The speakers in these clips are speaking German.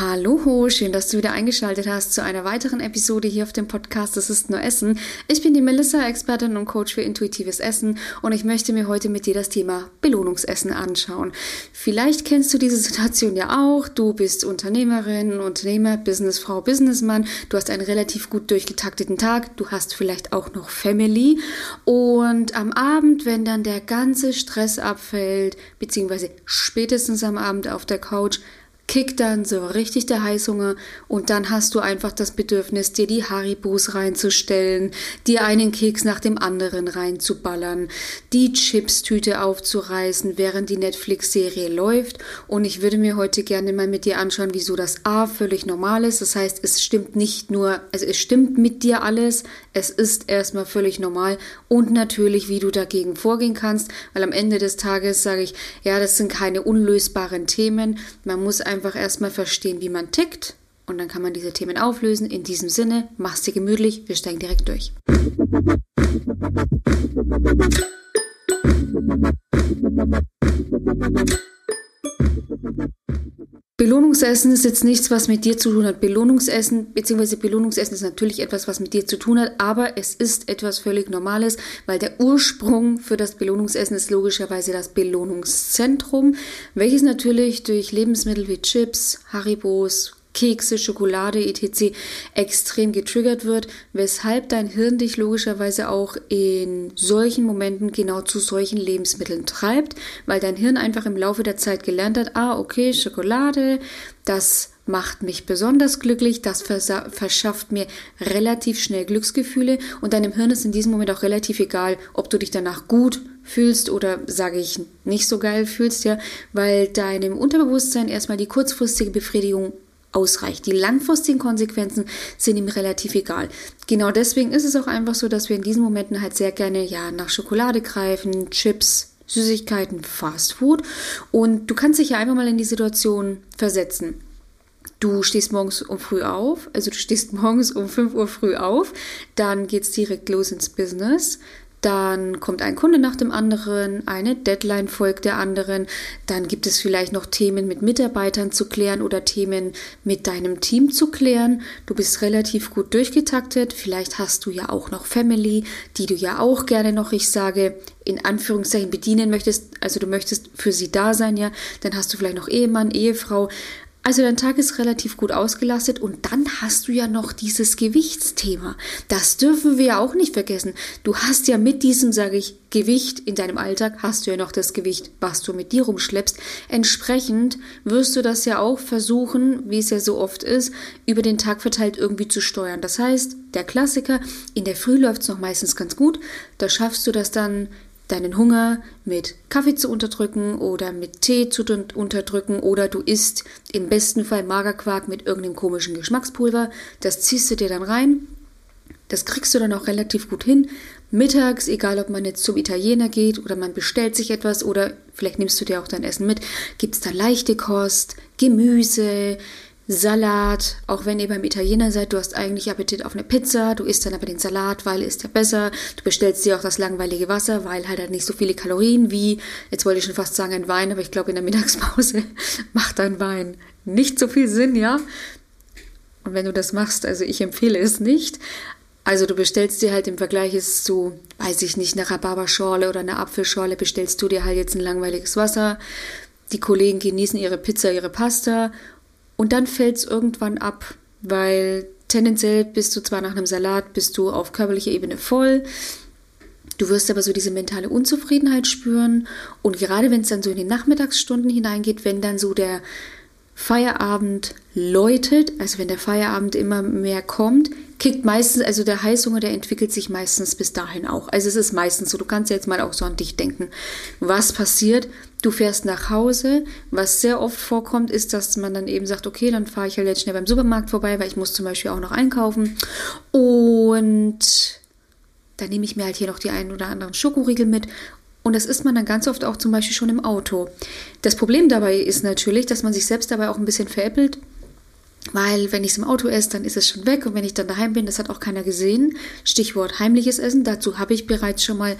Hallo, schön, dass du wieder eingeschaltet hast zu einer weiteren Episode hier auf dem Podcast Das ist nur Essen. Ich bin die Melissa, Expertin und Coach für intuitives Essen und ich möchte mir heute mit dir das Thema Belohnungsessen anschauen. Vielleicht kennst du diese Situation ja auch. Du bist Unternehmerin, Unternehmer, Businessfrau, Businessmann. Du hast einen relativ gut durchgetakteten Tag. Du hast vielleicht auch noch Family und am Abend, wenn dann der ganze Stress abfällt, beziehungsweise spätestens am Abend auf der Couch, kickt dann so richtig der Heißhunger und dann hast du einfach das Bedürfnis, dir die Haribos reinzustellen, dir einen Keks nach dem anderen reinzuballern, die Chipstüte aufzureißen, während die Netflix-Serie läuft. Und ich würde mir heute gerne mal mit dir anschauen, wieso das A völlig normal ist. Das heißt, es stimmt nicht nur, also es stimmt mit dir alles, es ist erstmal völlig normal und natürlich, wie du dagegen vorgehen kannst, weil am Ende des Tages sage ich, ja, das sind keine unlösbaren Themen. Man muss einfach einfach erstmal verstehen, wie man tickt und dann kann man diese Themen auflösen. In diesem Sinne, mach's dir gemütlich, wir steigen direkt durch. Belohnungsessen ist jetzt nichts, was mit dir zu tun hat. Belohnungsessen, beziehungsweise Belohnungsessen ist natürlich etwas, was mit dir zu tun hat, aber es ist etwas völlig Normales, weil der Ursprung für das Belohnungsessen ist logischerweise das Belohnungszentrum, welches natürlich durch Lebensmittel wie Chips, Haribos, Kekse, Schokolade etc. extrem getriggert wird, weshalb dein Hirn dich logischerweise auch in solchen Momenten genau zu solchen Lebensmitteln treibt, weil dein Hirn einfach im Laufe der Zeit gelernt hat, ah, okay, Schokolade, das macht mich besonders glücklich, das verschafft mir relativ schnell Glücksgefühle und deinem Hirn ist in diesem Moment auch relativ egal, ob du dich danach gut fühlst oder sage ich nicht so geil fühlst, ja, weil deinem Unterbewusstsein erstmal die kurzfristige Befriedigung ausreicht. Die langfristigen Konsequenzen sind ihm relativ egal. Genau deswegen ist es auch einfach so, dass wir in diesen Momenten halt sehr gerne ja nach Schokolade greifen, Chips, Süßigkeiten, Fast Food und du kannst dich ja einfach mal in die Situation versetzen. Du stehst morgens um früh auf, also du stehst morgens um 5 Uhr früh auf, dann geht's direkt los ins Business. Dann kommt ein Kunde nach dem anderen, eine Deadline folgt der anderen, dann gibt es vielleicht noch Themen mit Mitarbeitern zu klären oder Themen mit deinem Team zu klären. Du bist relativ gut durchgetaktet, vielleicht hast du ja auch noch Family, die du ja auch gerne noch, ich sage, in Anführungszeichen bedienen möchtest, also du möchtest für sie da sein, ja, dann hast du vielleicht noch Ehemann, Ehefrau, also dein Tag ist relativ gut ausgelastet und dann hast du ja noch dieses Gewichtsthema. Das dürfen wir ja auch nicht vergessen. Du hast ja mit diesem, sage ich, Gewicht in deinem Alltag, hast du ja noch das Gewicht, was du mit dir rumschleppst. Entsprechend wirst du das ja auch versuchen, wie es ja so oft ist, über den Tag verteilt irgendwie zu steuern. Das heißt, der Klassiker, in der Früh läuft es noch meistens ganz gut. Da schaffst du das dann deinen Hunger mit Kaffee zu unterdrücken oder mit Tee zu unterdrücken oder du isst im besten Fall Magerquark mit irgendeinem komischen Geschmackspulver. Das ziehst du dir dann rein. Das kriegst du dann auch relativ gut hin. Mittags, egal ob man jetzt zum Italiener geht oder man bestellt sich etwas oder vielleicht nimmst du dir auch dein Essen mit, gibt es da leichte Kost, Gemüse, Salat, auch wenn ihr beim Italiener seid, du hast eigentlich Appetit auf eine Pizza, du isst dann aber den Salat, weil ist ja besser. Du bestellst dir auch das langweilige Wasser, weil halt, halt nicht so viele Kalorien wie, jetzt wollte ich schon fast sagen ein Wein, aber ich glaube in der Mittagspause macht ein Wein nicht so viel Sinn, ja. Und wenn du das machst, also ich empfehle es nicht. Also du bestellst dir halt im Vergleich zu, weiß ich nicht, einer Rhabarberschorle oder einer Apfelschorle, bestellst du dir halt jetzt ein langweiliges Wasser. Die Kollegen genießen ihre Pizza, ihre Pasta und dann fällt es irgendwann ab, weil tendenziell bist du zwar nach einem Salat, bist du auf körperlicher Ebene voll, Du wirst aber so diese mentale Unzufriedenheit spüren. Und gerade wenn es dann so in die Nachmittagsstunden hineingeht, wenn dann so der Feierabend läutet, also wenn der Feierabend immer mehr kommt, kickt meistens, also der Heißhunger, der entwickelt sich meistens bis dahin auch. Also es ist meistens so, du kannst jetzt mal auch so an dich denken. Was passiert? Du fährst nach Hause. Was sehr oft vorkommt, ist, dass man dann eben sagt, okay, dann fahre ich halt jetzt schnell beim Supermarkt vorbei, weil ich muss zum Beispiel auch noch einkaufen. Und dann nehme ich mir halt hier noch die einen oder anderen Schokoriegel mit und das isst man dann ganz oft auch zum Beispiel schon im Auto. Das Problem dabei ist natürlich, dass man sich selbst dabei auch ein bisschen veräppelt. Weil wenn ich es im Auto esse, dann ist es schon weg und wenn ich dann daheim bin, das hat auch keiner gesehen. Stichwort heimliches Essen. Dazu habe ich bereits schon mal,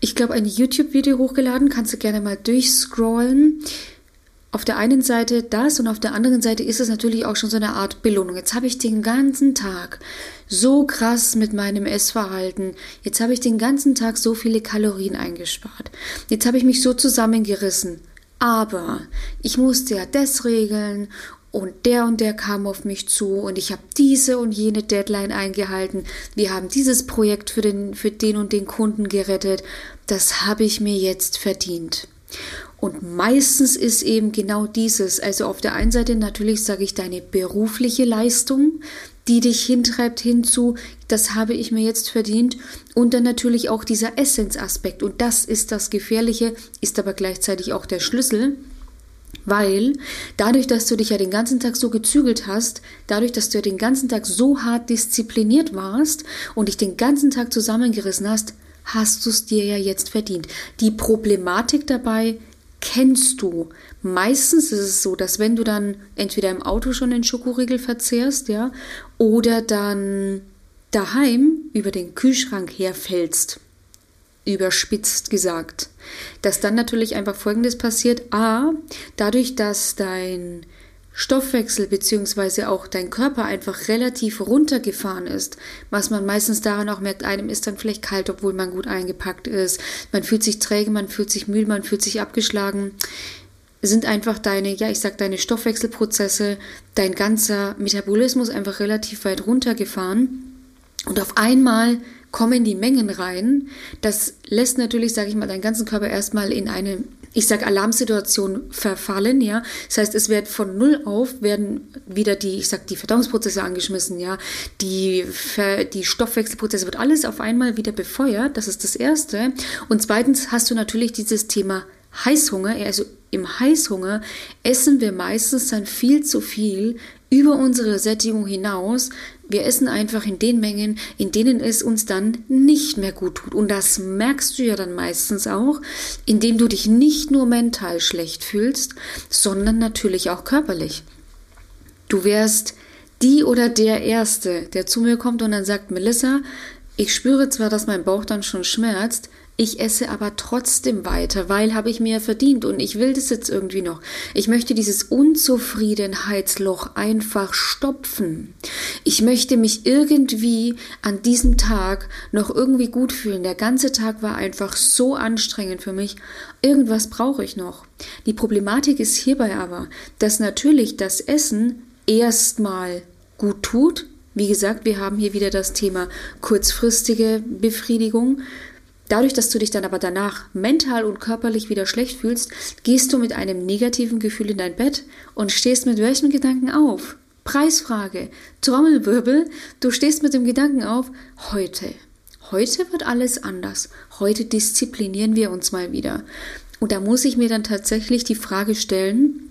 ich glaube, ein YouTube-Video hochgeladen. Kannst du gerne mal durchscrollen. auf der einen Seite das und auf der anderen Seite ist es natürlich auch schon so eine Art Belohnung. Jetzt habe ich den ganzen Tag so krass mit meinem Essverhalten. Jetzt habe ich den ganzen Tag so viele Kalorien eingespart. Jetzt habe ich mich so zusammengerissen. Aber ich musste ja das regeln und der und der kam auf mich zu und ich habe diese und jene Deadline eingehalten. Wir haben dieses Projekt für den, für den und den Kunden gerettet. Das habe ich mir jetzt verdient. Und meistens ist eben genau dieses, also auf der einen Seite natürlich sage ich deine berufliche Leistung, die dich hintreibt hinzu, das habe ich mir jetzt verdient. Und dann natürlich auch dieser Essenzaspekt. Und das ist das Gefährliche, ist aber gleichzeitig auch der Schlüssel. Weil dadurch, dass du dich ja den ganzen Tag so gezügelt hast, dadurch, dass du ja den ganzen Tag so hart diszipliniert warst und dich den ganzen Tag zusammengerissen hast, hast du es dir ja jetzt verdient. Die Problematik dabei kennst du. Meistens ist es so, dass wenn du dann entweder im Auto schon den Schokoriegel verzehrst, ja, oder dann daheim über den Kühlschrank herfällst, überspitzt gesagt, dass dann natürlich einfach Folgendes passiert. A, dadurch, dass dein Stoffwechsel bzw. auch dein Körper einfach relativ runtergefahren ist, was man meistens daran auch merkt, einem ist dann vielleicht kalt, obwohl man gut eingepackt ist, man fühlt sich träge, man fühlt sich müde, man fühlt sich abgeschlagen, sind einfach deine, ja, ich sag deine Stoffwechselprozesse, dein ganzer Metabolismus einfach relativ weit runtergefahren und auf einmal kommen die Mengen rein. Das lässt natürlich, sage ich mal, deinen ganzen Körper erstmal in eine ich sage Alarmsituation verfallen, ja. Das heißt, es wird von null auf werden wieder die, ich sag die Verdauungsprozesse angeschmissen, ja. Die, die Stoffwechselprozesse wird alles auf einmal wieder befeuert. Das ist das Erste. Und zweitens hast du natürlich dieses Thema Heißhunger, also im Heißhunger essen wir meistens dann viel zu viel über unsere Sättigung hinaus. Wir essen einfach in den Mengen, in denen es uns dann nicht mehr gut tut. Und das merkst du ja dann meistens auch, indem du dich nicht nur mental schlecht fühlst, sondern natürlich auch körperlich. Du wärst die oder der Erste, der zu mir kommt und dann sagt, Melissa, ich spüre zwar, dass mein Bauch dann schon schmerzt, ich esse aber trotzdem weiter, weil habe ich mir verdient und ich will das jetzt irgendwie noch. Ich möchte dieses Unzufriedenheitsloch einfach stopfen. Ich möchte mich irgendwie an diesem Tag noch irgendwie gut fühlen. Der ganze Tag war einfach so anstrengend für mich. Irgendwas brauche ich noch. Die Problematik ist hierbei aber, dass natürlich das Essen erstmal gut tut. Wie gesagt, wir haben hier wieder das Thema kurzfristige Befriedigung. Dadurch, dass du dich dann aber danach mental und körperlich wieder schlecht fühlst, gehst du mit einem negativen Gefühl in dein Bett und stehst mit welchen Gedanken auf? Preisfrage, Trommelwirbel, du stehst mit dem Gedanken auf, heute, heute wird alles anders, heute disziplinieren wir uns mal wieder. Und da muss ich mir dann tatsächlich die Frage stellen,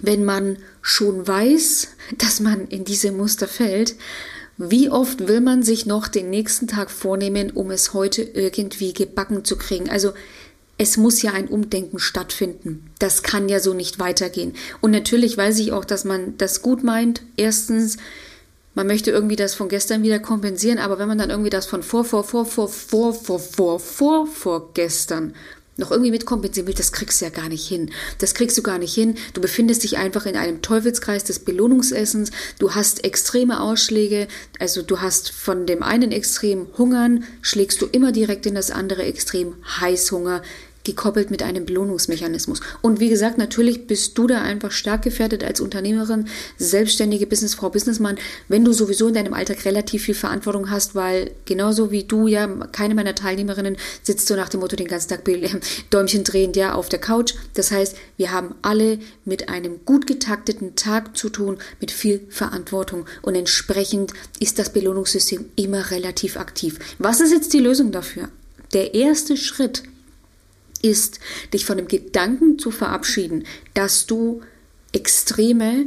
wenn man schon weiß, dass man in diese Muster fällt, wie oft will man sich noch den nächsten Tag vornehmen, um es heute irgendwie gebacken zu kriegen? Also es muss ja ein Umdenken stattfinden. Das kann ja so nicht weitergehen. Und natürlich weiß ich auch, dass man das gut meint. Erstens, man möchte irgendwie das von gestern wieder kompensieren, aber wenn man dann irgendwie das von vor, vor, vor, vor, vor, vor, vor, vor, vor gestern noch irgendwie mitkompensieren will, das kriegst du ja gar nicht hin. Das kriegst du gar nicht hin. Du befindest dich einfach in einem Teufelskreis des Belohnungsessens. Du hast extreme Ausschläge. Also du hast von dem einen Extrem Hungern, schlägst du immer direkt in das andere Extrem Heißhunger gekoppelt mit einem Belohnungsmechanismus. Und wie gesagt, natürlich bist du da einfach stark gefährdet als Unternehmerin, selbstständige Businessfrau, Businessmann, wenn du sowieso in deinem Alltag relativ viel Verantwortung hast, weil genauso wie du, ja, keine meiner Teilnehmerinnen sitzt so nach dem Motto den ganzen Tag Däumchen drehend, ja, auf der Couch. Das heißt, wir haben alle mit einem gut getakteten Tag zu tun, mit viel Verantwortung und entsprechend ist das Belohnungssystem immer relativ aktiv. Was ist jetzt die Lösung dafür? Der erste Schritt ist, dich von dem Gedanken zu verabschieden, dass du Extreme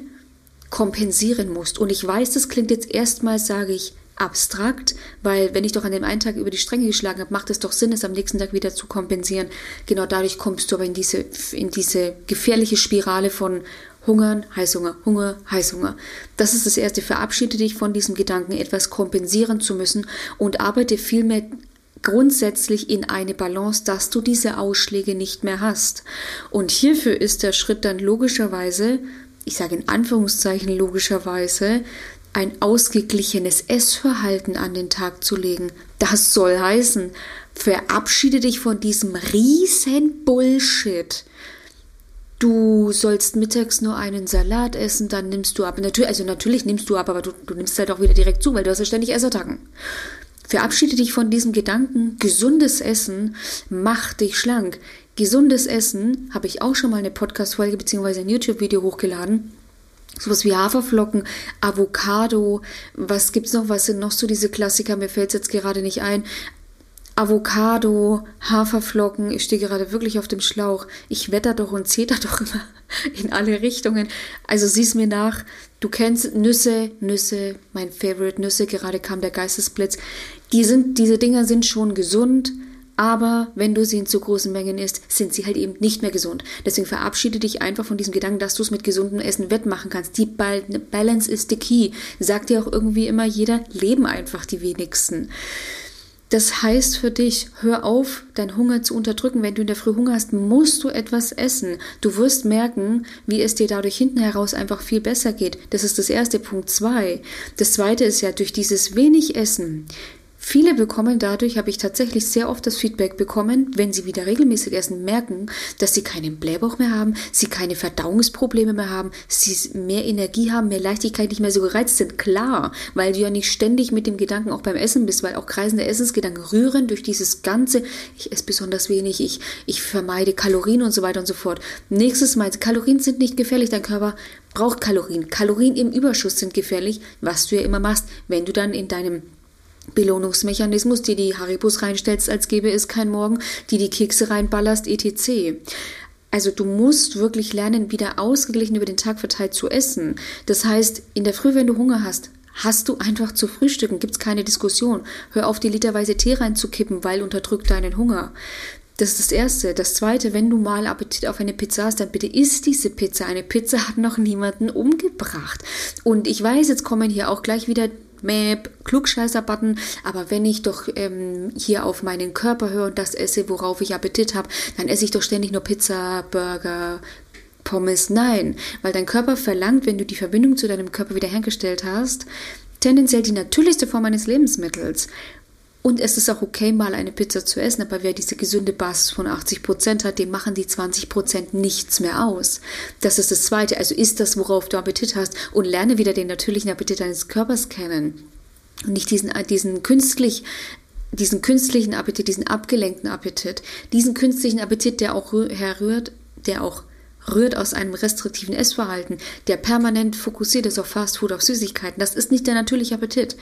kompensieren musst. Und ich weiß, das klingt jetzt erstmal, sage ich, abstrakt, weil wenn ich doch an dem einen Tag über die Stränge geschlagen habe, macht es doch Sinn, es am nächsten Tag wieder zu kompensieren. Genau dadurch kommst du aber in diese, in diese gefährliche Spirale von Hungern, Heißhunger, Hunger, Heißhunger. Das ist das Erste. Verabschiede dich von diesem Gedanken, etwas kompensieren zu müssen und arbeite vielmehr grundsätzlich in eine Balance, dass du diese Ausschläge nicht mehr hast. Und hierfür ist der Schritt dann logischerweise, ich sage in Anführungszeichen logischerweise, ein ausgeglichenes Essverhalten an den Tag zu legen. Das soll heißen, verabschiede dich von diesem riesen Bullshit. Du sollst mittags nur einen Salat essen, dann nimmst du ab. Natürlich, also natürlich nimmst du ab, aber du, du nimmst halt auch wieder direkt zu, weil du hast ja ständig Essertagen. Verabschiede dich von diesem Gedanken, gesundes Essen macht dich schlank. Gesundes Essen habe ich auch schon mal eine Podcast-Folge bzw. ein YouTube-Video hochgeladen. Sowas wie Haferflocken, Avocado, was gibt's noch? Was sind noch so diese Klassiker? Mir fällt es jetzt gerade nicht ein. Avocado, Haferflocken, ich stehe gerade wirklich auf dem Schlauch. Ich wetter doch und zeter doch immer in alle Richtungen. Also sieh's mir nach. Du kennst Nüsse, Nüsse, mein Favorite Nüsse, gerade kam der Geistesblitz. Die sind, diese Dinger sind schon gesund, aber wenn du sie in zu großen Mengen isst, sind sie halt eben nicht mehr gesund. Deswegen verabschiede dich einfach von diesem Gedanken, dass du es mit gesundem Essen wettmachen kannst. Die Balance ist the key. Sagt dir auch irgendwie immer jeder, leben einfach die wenigsten. Das heißt für dich, hör auf, deinen Hunger zu unterdrücken. Wenn du in der Früh Hunger hast, musst du etwas essen. Du wirst merken, wie es dir dadurch hinten heraus einfach viel besser geht. Das ist das erste. Punkt zwei. Das zweite ist ja, durch dieses wenig Essen Viele bekommen dadurch, habe ich tatsächlich sehr oft das Feedback bekommen, wenn sie wieder regelmäßig essen, merken, dass sie keinen Blähbauch mehr haben, sie keine Verdauungsprobleme mehr haben, sie mehr Energie haben, mehr Leichtigkeit, nicht mehr so gereizt sind. Klar, weil du ja nicht ständig mit dem Gedanken auch beim Essen bist, weil auch kreisende Essensgedanken rühren durch dieses ganze, ich esse besonders wenig, ich, ich vermeide Kalorien und so weiter und so fort. Nächstes Mal, Kalorien sind nicht gefährlich, dein Körper braucht Kalorien. Kalorien im Überschuss sind gefährlich, was du ja immer machst, wenn du dann in deinem Belohnungsmechanismus, die die Haribus reinstellst, als gäbe es kein Morgen, die die Kekse reinballerst, etc. Also du musst wirklich lernen, wieder ausgeglichen über den Tag verteilt zu essen. Das heißt, in der Früh, wenn du Hunger hast, hast du einfach zu frühstücken, gibt's keine Diskussion. Hör auf, die literweise Tee reinzukippen, weil unterdrückt deinen Hunger. Das ist das Erste. Das Zweite, wenn du mal Appetit auf eine Pizza hast, dann bitte isst diese Pizza. Eine Pizza hat noch niemanden umgebracht. Und ich weiß, jetzt kommen hier auch gleich wieder Map, Klugscheißer-Button, aber wenn ich doch ähm, hier auf meinen Körper höre und das esse, worauf ich Appetit habe, dann esse ich doch ständig nur Pizza, Burger, Pommes. Nein, weil dein Körper verlangt, wenn du die Verbindung zu deinem Körper wiederhergestellt hast, tendenziell die natürlichste Form eines Lebensmittels. Und es ist auch okay, mal eine Pizza zu essen, aber wer diese gesunde Basis von 80 Prozent hat, dem machen die 20 Prozent nichts mehr aus. Das ist das Zweite. Also isst das, worauf du Appetit hast und lerne wieder den natürlichen Appetit deines Körpers kennen. Und nicht diesen, diesen künstlich diesen künstlichen Appetit, diesen abgelenkten Appetit, diesen künstlichen Appetit, der auch herrührt, der auch rührt aus einem restriktiven Essverhalten, der permanent fokussiert ist auf Fastfood, auf Süßigkeiten. Das ist nicht der natürliche Appetit.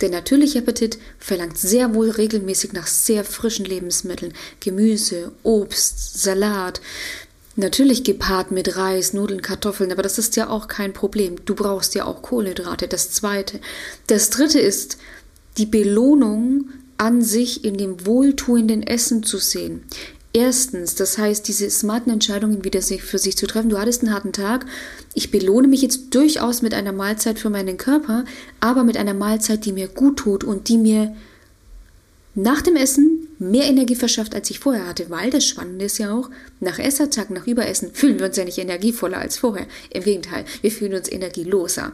Der natürliche Appetit verlangt sehr wohl regelmäßig nach sehr frischen Lebensmitteln. Gemüse, Obst, Salat. Natürlich gepaart mit Reis, Nudeln, Kartoffeln, aber das ist ja auch kein Problem. Du brauchst ja auch Kohlenhydrate. Das zweite. Das dritte ist, die Belohnung an sich in dem wohltuenden Essen zu sehen. Erstens, das heißt, diese smarten Entscheidungen wieder für sich zu treffen. Du hattest einen harten Tag. Ich belohne mich jetzt durchaus mit einer Mahlzeit für meinen Körper, aber mit einer Mahlzeit, die mir gut tut und die mir nach dem Essen mehr Energie verschafft, als ich vorher hatte, weil das Spannende ist ja auch, nach Essertag, nach Überessen fühlen wir uns ja nicht energievoller als vorher. Im Gegenteil, wir fühlen uns energieloser.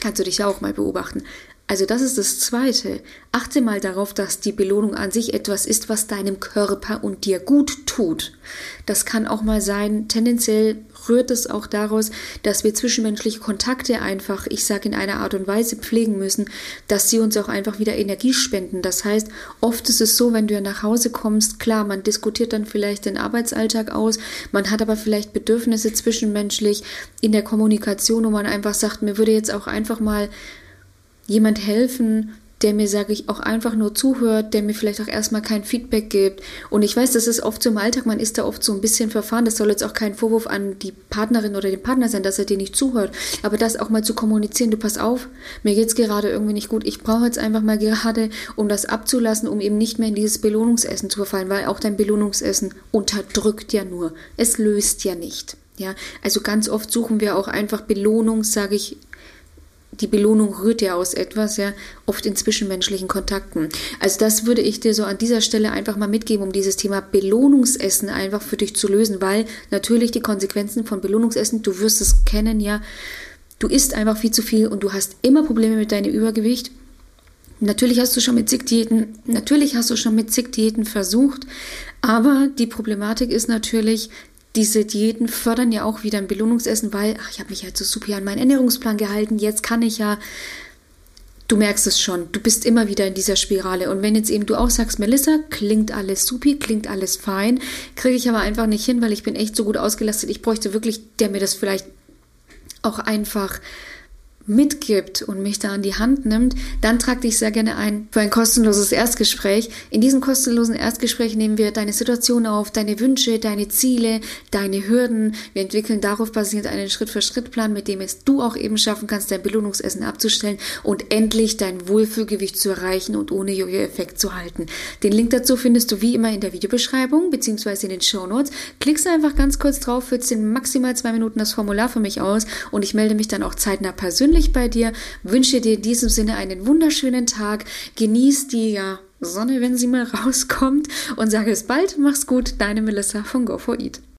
Kannst du dich ja auch mal beobachten. Also das ist das Zweite. Achte mal darauf, dass die Belohnung an sich etwas ist, was deinem Körper und dir gut tut. Das kann auch mal sein, tendenziell rührt es auch daraus, dass wir zwischenmenschliche Kontakte einfach, ich sage in einer Art und Weise pflegen müssen, dass sie uns auch einfach wieder Energie spenden. Das heißt, oft ist es so, wenn du nach Hause kommst, klar, man diskutiert dann vielleicht den Arbeitsalltag aus, man hat aber vielleicht Bedürfnisse zwischenmenschlich in der Kommunikation, wo man einfach sagt, mir würde jetzt auch einfach mal jemand helfen, der mir, sage ich, auch einfach nur zuhört, der mir vielleicht auch erstmal kein Feedback gibt. Und ich weiß, das ist oft so im Alltag, man ist da oft so ein bisschen verfahren. Das soll jetzt auch kein Vorwurf an die Partnerin oder den Partner sein, dass er dir nicht zuhört. Aber das auch mal zu kommunizieren, du pass auf, mir geht's gerade irgendwie nicht gut. Ich brauche jetzt einfach mal gerade, um das abzulassen, um eben nicht mehr in dieses Belohnungsessen zu verfallen, weil auch dein Belohnungsessen unterdrückt ja nur. Es löst ja nicht. Ja, also ganz oft suchen wir auch einfach Belohnung, sage ich, die Belohnung rührt ja aus etwas, ja, oft in zwischenmenschlichen Kontakten. Also das würde ich dir so an dieser Stelle einfach mal mitgeben, um dieses Thema Belohnungsessen einfach für dich zu lösen, weil natürlich die Konsequenzen von Belohnungsessen, du wirst es kennen, ja, du isst einfach viel zu viel und du hast immer Probleme mit deinem Übergewicht. Natürlich hast du schon mit zig Diäten, natürlich hast du schon mit zig Diäten versucht, aber die Problematik ist natürlich, diese Diäten fördern ja auch wieder ein Belohnungsessen, weil, ach, ich habe mich halt so super an meinen Ernährungsplan gehalten, jetzt kann ich ja. Du merkst es schon, du bist immer wieder in dieser Spirale. Und wenn jetzt eben du auch sagst, Melissa, klingt alles supi, klingt alles fein, kriege ich aber einfach nicht hin, weil ich bin echt so gut ausgelastet. Ich bräuchte wirklich, der mir das vielleicht auch einfach mitgibt und mich da an die Hand nimmt, dann trag dich sehr gerne ein für ein kostenloses Erstgespräch. In diesem kostenlosen Erstgespräch nehmen wir deine Situation auf, deine Wünsche, deine Ziele, deine Hürden. Wir entwickeln darauf basierend einen Schritt-für-Schritt-Plan, mit dem es du auch eben schaffen kannst, dein Belohnungsessen abzustellen und endlich dein Wohlfühlgewicht zu erreichen und ohne Jojo-Effekt zu halten. Den Link dazu findest du wie immer in der Videobeschreibung bzw. in den Show Notes. Klickst einfach ganz kurz drauf, füllst in maximal zwei Minuten das Formular für mich aus und ich melde mich dann auch zeitnah persönlich persönlich bei dir, wünsche dir in diesem Sinne einen wunderschönen Tag, genieß die ja, Sonne, wenn sie mal rauskommt. Und sage es bald, mach's gut, deine Melissa von Go4Eat.